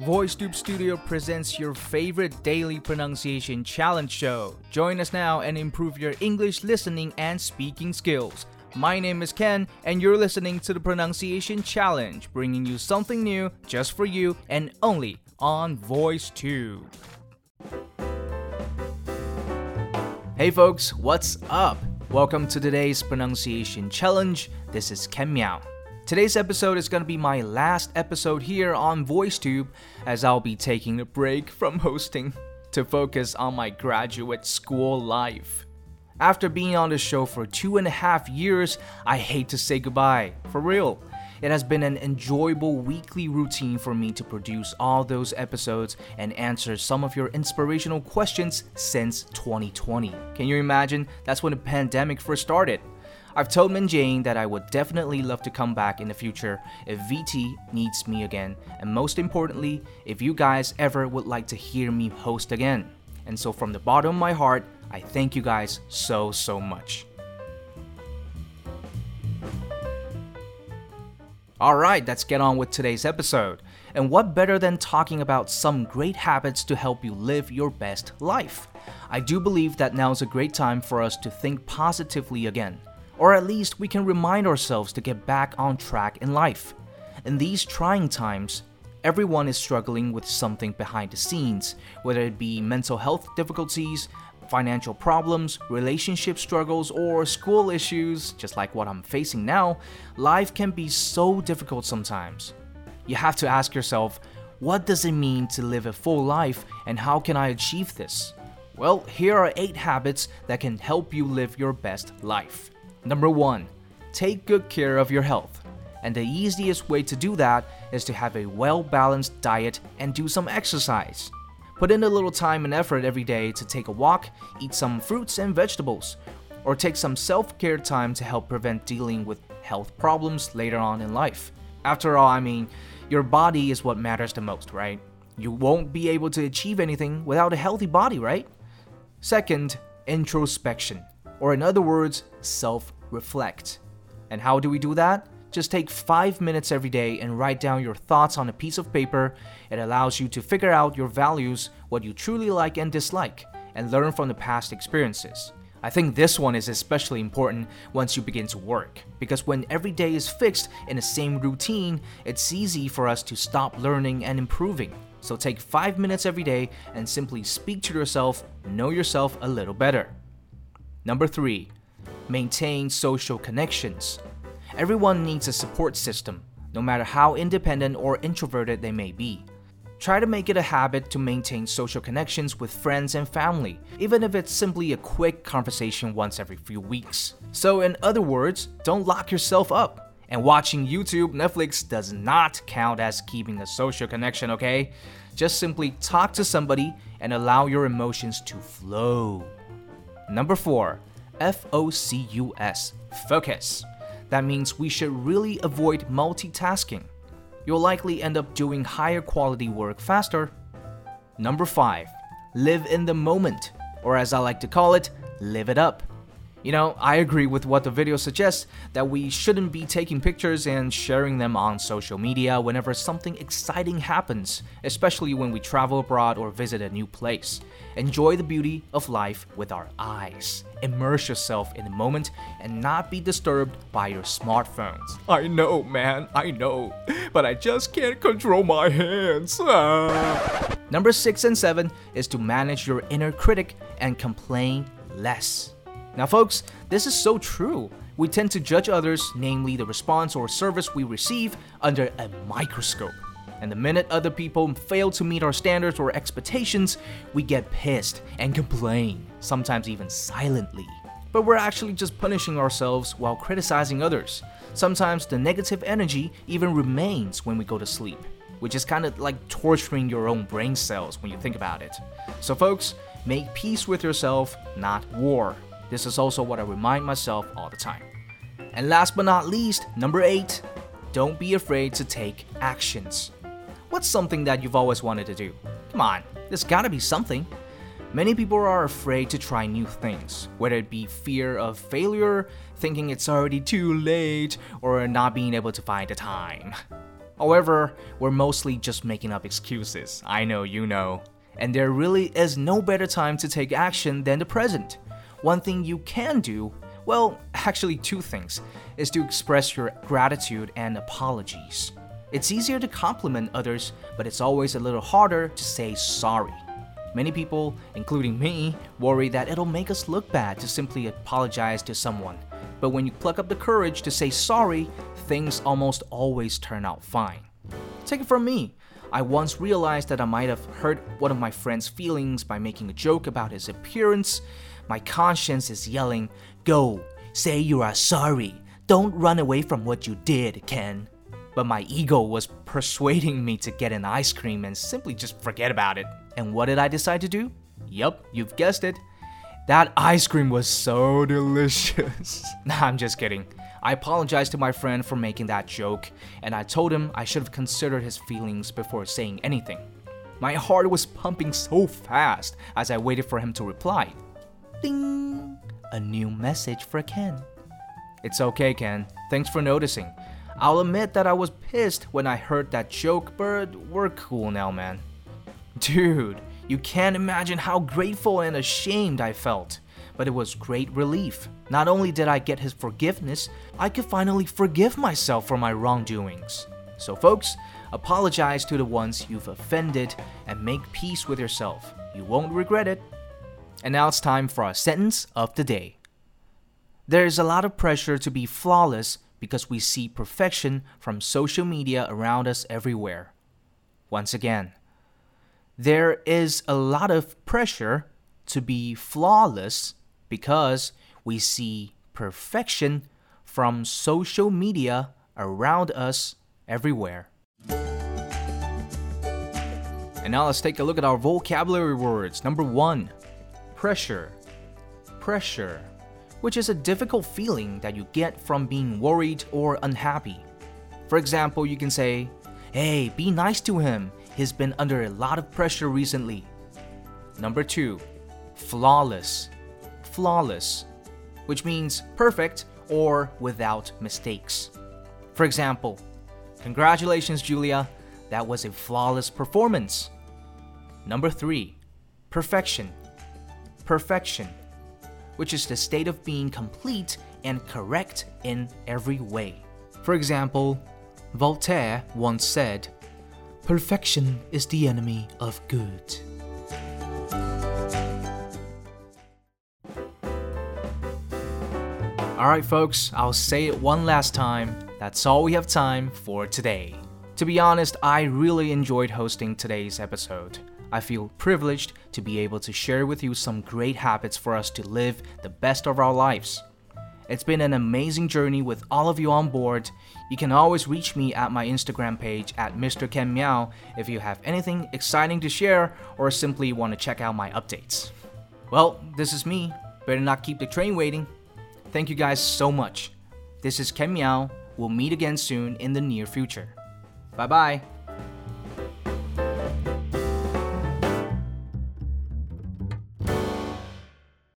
VoiceTube Studio presents your favorite daily pronunciation challenge show. Join us now and improve your English listening and speaking skills. My name is Ken, and you're listening to the Pronunciation Challenge, bringing you something new just for you and only on VoiceTube. Hey folks, what's up? Welcome to today's Pronunciation Challenge. This is Ken Miao. Today's episode is going to be my last episode here on VoiceTube as I'll be taking a break from hosting to focus on my graduate school life. After being on the show for two and a half years, I hate to say goodbye. For real. It has been an enjoyable weekly routine for me to produce all those episodes and answer some of your inspirational questions since 2020. Can you imagine? That's when the pandemic first started. I've told Min Jane that I would definitely love to come back in the future if VT needs me again, and most importantly, if you guys ever would like to hear me host again. And so, from the bottom of my heart, I thank you guys so, so much. Alright, let's get on with today's episode. And what better than talking about some great habits to help you live your best life? I do believe that now is a great time for us to think positively again or at least we can remind ourselves to get back on track in life. In these trying times, everyone is struggling with something behind the scenes, whether it be mental health difficulties, financial problems, relationship struggles, or school issues, just like what I'm facing now, life can be so difficult sometimes. You have to ask yourself, what does it mean to live a full life and how can I achieve this? Well, here are 8 habits that can help you live your best life. Number one, take good care of your health. And the easiest way to do that is to have a well balanced diet and do some exercise. Put in a little time and effort every day to take a walk, eat some fruits and vegetables, or take some self care time to help prevent dealing with health problems later on in life. After all, I mean, your body is what matters the most, right? You won't be able to achieve anything without a healthy body, right? Second, introspection or in other words, self reflect. And how do we do that? Just take five minutes every day and write down your thoughts on a piece of paper. It allows you to figure out your values, what you truly like and dislike, and learn from the past experiences. I think this one is especially important once you begin to work, because when every day is fixed in the same routine, it's easy for us to stop learning and improving. So take 5 minutes every day and simply speak to yourself, know yourself a little better. Number three, maintain social connections. Everyone needs a support system, no matter how independent or introverted they may be. Try to make it a habit to maintain social connections with friends and family, even if it's simply a quick conversation once every few weeks. So, in other words, don't lock yourself up. And watching YouTube, Netflix does not count as keeping a social connection, okay? Just simply talk to somebody and allow your emotions to flow. Number four, F O C U S, focus. That means we should really avoid multitasking. You'll likely end up doing higher quality work faster. Number five, live in the moment, or as I like to call it, live it up. You know, I agree with what the video suggests that we shouldn't be taking pictures and sharing them on social media whenever something exciting happens, especially when we travel abroad or visit a new place. Enjoy the beauty of life with our eyes. Immerse yourself in the moment and not be disturbed by your smartphones. I know, man, I know, but I just can't control my hands. Ah. Number six and seven is to manage your inner critic and complain less. Now, folks, this is so true. We tend to judge others, namely the response or service we receive, under a microscope. And the minute other people fail to meet our standards or expectations, we get pissed and complain, sometimes even silently. But we're actually just punishing ourselves while criticizing others. Sometimes the negative energy even remains when we go to sleep, which is kind of like torturing your own brain cells when you think about it. So, folks, make peace with yourself, not war. This is also what I remind myself all the time. And last but not least, number eight, don't be afraid to take actions. What's something that you've always wanted to do? Come on, there's gotta be something. Many people are afraid to try new things, whether it be fear of failure, thinking it's already too late, or not being able to find the time. However, we're mostly just making up excuses. I know you know. And there really is no better time to take action than the present. One thing you can do, well, actually, two things, is to express your gratitude and apologies. It's easier to compliment others, but it's always a little harder to say sorry. Many people, including me, worry that it'll make us look bad to simply apologize to someone. But when you pluck up the courage to say sorry, things almost always turn out fine. Take it from me. I once realized that I might have hurt one of my friend's feelings by making a joke about his appearance. My conscience is yelling, Go, say you are sorry. Don't run away from what you did, Ken. But my ego was persuading me to get an ice cream and simply just forget about it. And what did I decide to do? Yup, you've guessed it. That ice cream was so delicious. nah, I'm just kidding. I apologized to my friend for making that joke, and I told him I should have considered his feelings before saying anything. My heart was pumping so fast as I waited for him to reply. Ding! A new message for Ken. It's okay, Ken. Thanks for noticing. I'll admit that I was pissed when I heard that joke, but we're cool now, man. Dude, you can't imagine how grateful and ashamed I felt. But it was great relief. Not only did I get his forgiveness, I could finally forgive myself for my wrongdoings. So, folks, apologize to the ones you've offended and make peace with yourself. You won't regret it. And now it's time for our sentence of the day. There is a lot of pressure to be flawless because we see perfection from social media around us everywhere. Once again, there is a lot of pressure to be flawless because we see perfection from social media around us everywhere. And now let's take a look at our vocabulary words. Number one, pressure. Pressure, which is a difficult feeling that you get from being worried or unhappy. For example, you can say, Hey, be nice to him. He's been under a lot of pressure recently. Number two, flawless. Flawless, which means perfect or without mistakes. For example, Congratulations, Julia. That was a flawless performance. Number three, perfection. Perfection, which is the state of being complete and correct in every way. For example, Voltaire once said, Perfection is the enemy of good. Alright, folks, I'll say it one last time. That's all we have time for today. To be honest, I really enjoyed hosting today's episode. I feel privileged to be able to share with you some great habits for us to live the best of our lives. It's been an amazing journey with all of you on board. You can always reach me at my Instagram page at Mr. Ken Miao if you have anything exciting to share or simply want to check out my updates. Well, this is me. Better not keep the train waiting. Thank you guys so much. This is Ken Miao. We'll meet again soon in the near future. Bye bye.